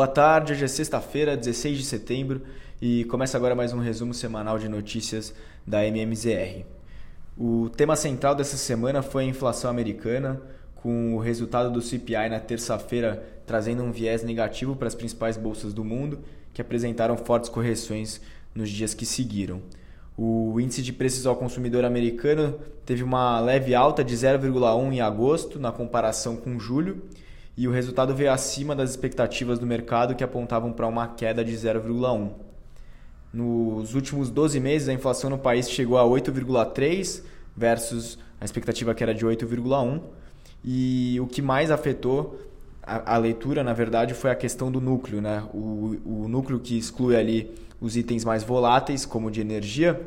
Boa tarde, hoje é sexta-feira, 16 de setembro, e começa agora mais um resumo semanal de notícias da MMZR. O tema central dessa semana foi a inflação americana, com o resultado do CPI na terça-feira trazendo um viés negativo para as principais bolsas do mundo, que apresentaram fortes correções nos dias que seguiram. O índice de preços ao consumidor americano teve uma leve alta de 0,1 em agosto, na comparação com julho, e o resultado veio acima das expectativas do mercado que apontavam para uma queda de 0,1. Nos últimos 12 meses, a inflação no país chegou a 8,3 versus a expectativa que era de 8,1. E o que mais afetou a, a, leitura, na verdade, foi a questão do núcleo, né? O, o núcleo que exclui ali os itens mais voláteis, como de energia,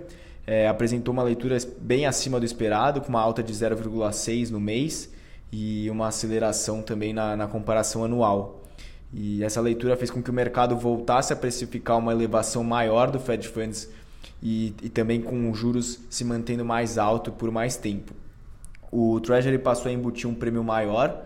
é, apresentou uma leitura bem acima do esperado, com uma alta de 0,6 no mês e uma aceleração também na, na comparação anual. E essa leitura fez com que o mercado voltasse a precificar uma elevação maior do Fed Funds e, e também com os juros se mantendo mais alto por mais tempo. O Treasury passou a embutir um prêmio maior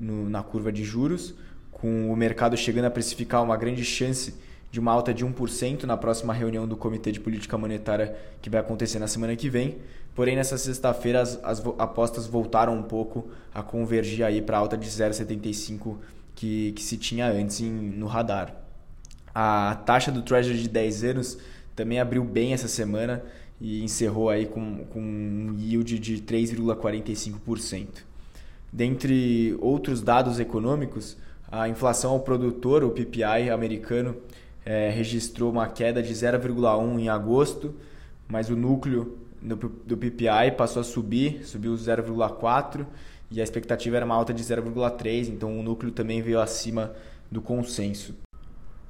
no, na curva de juros, com o mercado chegando a precificar uma grande chance de uma alta de 1% na próxima reunião do Comitê de Política Monetária que vai acontecer na semana que vem. Porém, nessa sexta-feira, as, as, apostas voltaram um pouco a convergir aí para a alta de 0,75 que, que se tinha antes em, no radar. A taxa do Treasury de 10 anos também abriu bem essa semana e encerrou aí com, com um yield de 3,45%. Dentre outros dados econômicos, a inflação ao produtor, o PPI americano, é, registrou uma queda de 0,1 em agosto, mas o núcleo do, do PPI passou a subir, subiu 0,4 e a expectativa era uma alta de 0,3, então o núcleo também veio acima do consenso.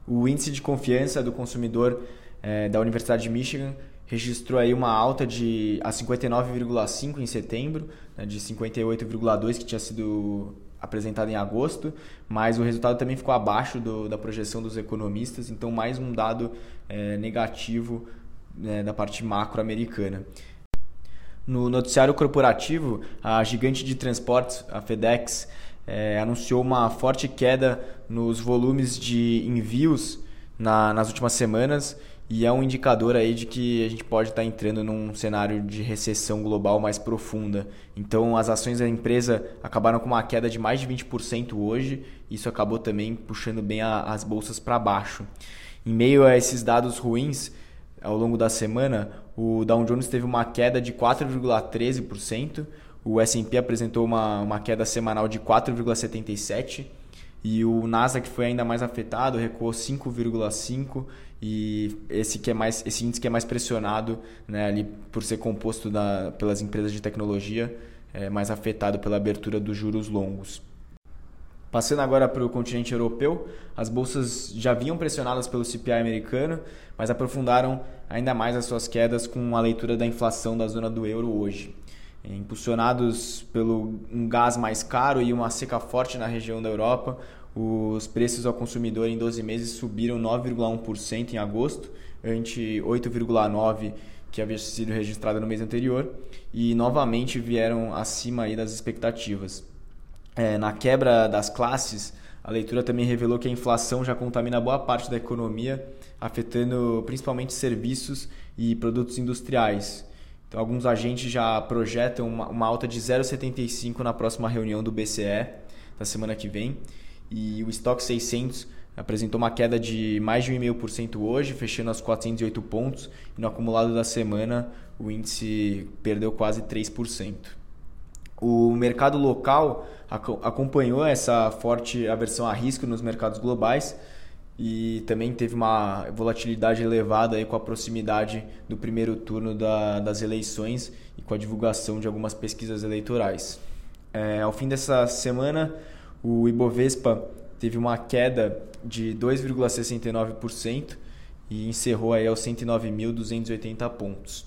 O índice de confiança do consumidor é, da Universidade de Michigan registrou aí uma alta de a 59,5 em setembro, né, de 58,2 que tinha sido apresentado em agosto, mas o resultado também ficou abaixo do, da projeção dos economistas, então mais um dado é, negativo né, da parte macro americana. No noticiário corporativo, a gigante de transportes, a FedEx, é, anunciou uma forte queda nos volumes de envios na, nas últimas semanas e é um indicador aí de que a gente pode estar entrando num cenário de recessão global mais profunda. Então, as ações da empresa acabaram com uma queda de mais de 20% hoje, isso acabou também puxando bem a, as bolsas para baixo. Em meio a esses dados ruins, ao longo da semana, o Dow Jones teve uma queda de 4,13%, o S&P apresentou uma, uma queda semanal de 4,77%, e o Nasdaq foi ainda mais afetado, recuou 5,5 e esse que é mais esse índice que é mais pressionado, né, ali por ser composto da, pelas empresas de tecnologia, é mais afetado pela abertura dos juros longos. Passando agora para o continente europeu, as bolsas já vinham pressionadas pelo CPI americano, mas aprofundaram ainda mais as suas quedas com a leitura da inflação da zona do euro hoje. Impulsionados pelo um gás mais caro e uma seca forte na região da Europa, os preços ao consumidor em 12 meses subiram 9,1% em agosto, ante 8,9% que havia sido registrado no mês anterior, e novamente vieram acima aí das expectativas. É, na quebra das classes, a leitura também revelou que a inflação já contamina boa parte da economia, afetando principalmente serviços e produtos industriais. Então, alguns agentes já projetam uma, uma alta de 0,75 na próxima reunião do BCE da semana que vem e o estoque 600 apresentou uma queda de mais de 1,5% hoje, fechando aos 408 pontos, e no acumulado da semana o índice perdeu quase 3%. O mercado local acompanhou essa forte aversão a risco nos mercados globais e também teve uma volatilidade elevada aí com a proximidade do primeiro turno da, das eleições e com a divulgação de algumas pesquisas eleitorais. É, ao fim dessa semana, o Ibovespa teve uma queda de 2,69% e encerrou aí aos 109.280 pontos.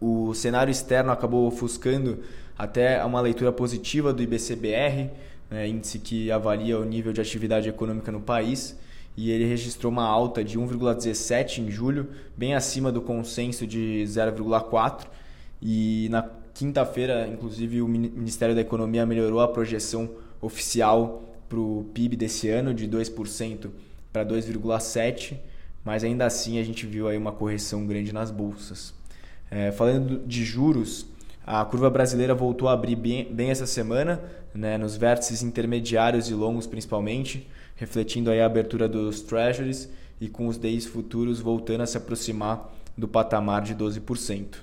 O cenário externo acabou ofuscando até uma leitura positiva do IBCBR, né, índice que avalia o nível de atividade econômica no país, e ele registrou uma alta de 1,17 em julho, bem acima do consenso de 0,4. E na quinta-feira, inclusive, o Ministério da Economia melhorou a projeção oficial para o PIB desse ano de 2% para 2,7%, mas ainda assim a gente viu aí uma correção grande nas bolsas. É, falando de juros, a curva brasileira voltou a abrir bem, bem essa semana, né, nos vértices intermediários e longos principalmente, refletindo aí a abertura dos treasuries e com os DIs futuros voltando a se aproximar do patamar de 12%.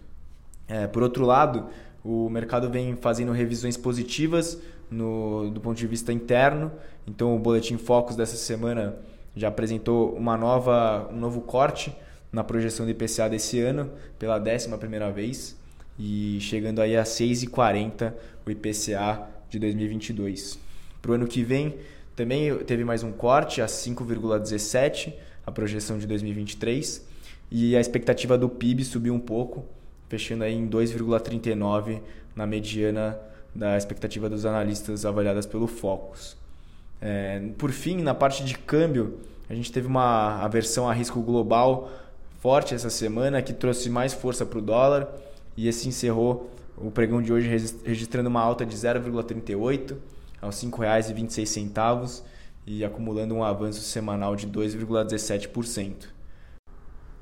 É, por outro lado, o mercado vem fazendo revisões positivas no, do ponto de vista interno, então o Boletim Focus dessa semana já apresentou uma nova, um novo corte na projeção do IPCA desse ano, pela décima primeira vez, e chegando aí a 6,40 o IPCA de 2022. Para o ano que vem, também teve mais um corte a 5,17 a projeção de 2023 e a expectativa do PIB subiu um pouco, fechando aí em 2,39 na mediana da expectativa dos analistas avaliadas pelo Focus. É, por fim, na parte de câmbio, a gente teve uma aversão a risco global forte essa semana que trouxe mais força para o dólar e esse encerrou o pregão de hoje registrando uma alta de 0,38 aos R$ 5,26 e acumulando um avanço semanal de 2,17%.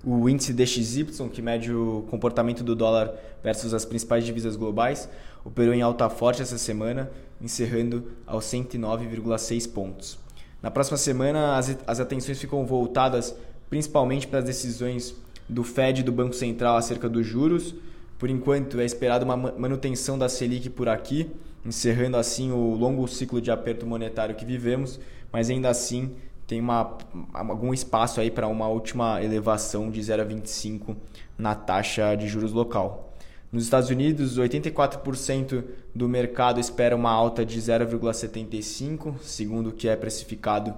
O índice DXY, que mede o comportamento do dólar versus as principais divisas globais, operou em alta forte essa semana, encerrando aos 109,6 pontos. Na próxima semana, as, as atenções ficam voltadas principalmente para as decisões do Fed e do Banco Central acerca dos juros. Por enquanto, é esperada uma manutenção da Selic por aqui, encerrando assim o longo ciclo de aperto monetário que vivemos, mas ainda assim tem uma, algum espaço aí para uma última elevação de 0,25 na taxa de juros local. Nos Estados Unidos, 84% do mercado espera uma alta de 0,75, segundo o que é precificado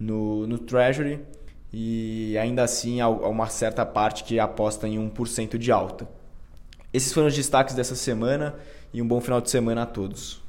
no, no Treasury, e ainda assim há uma certa parte que aposta em 1% de alta. Esses foram os destaques dessa semana e um bom final de semana a todos.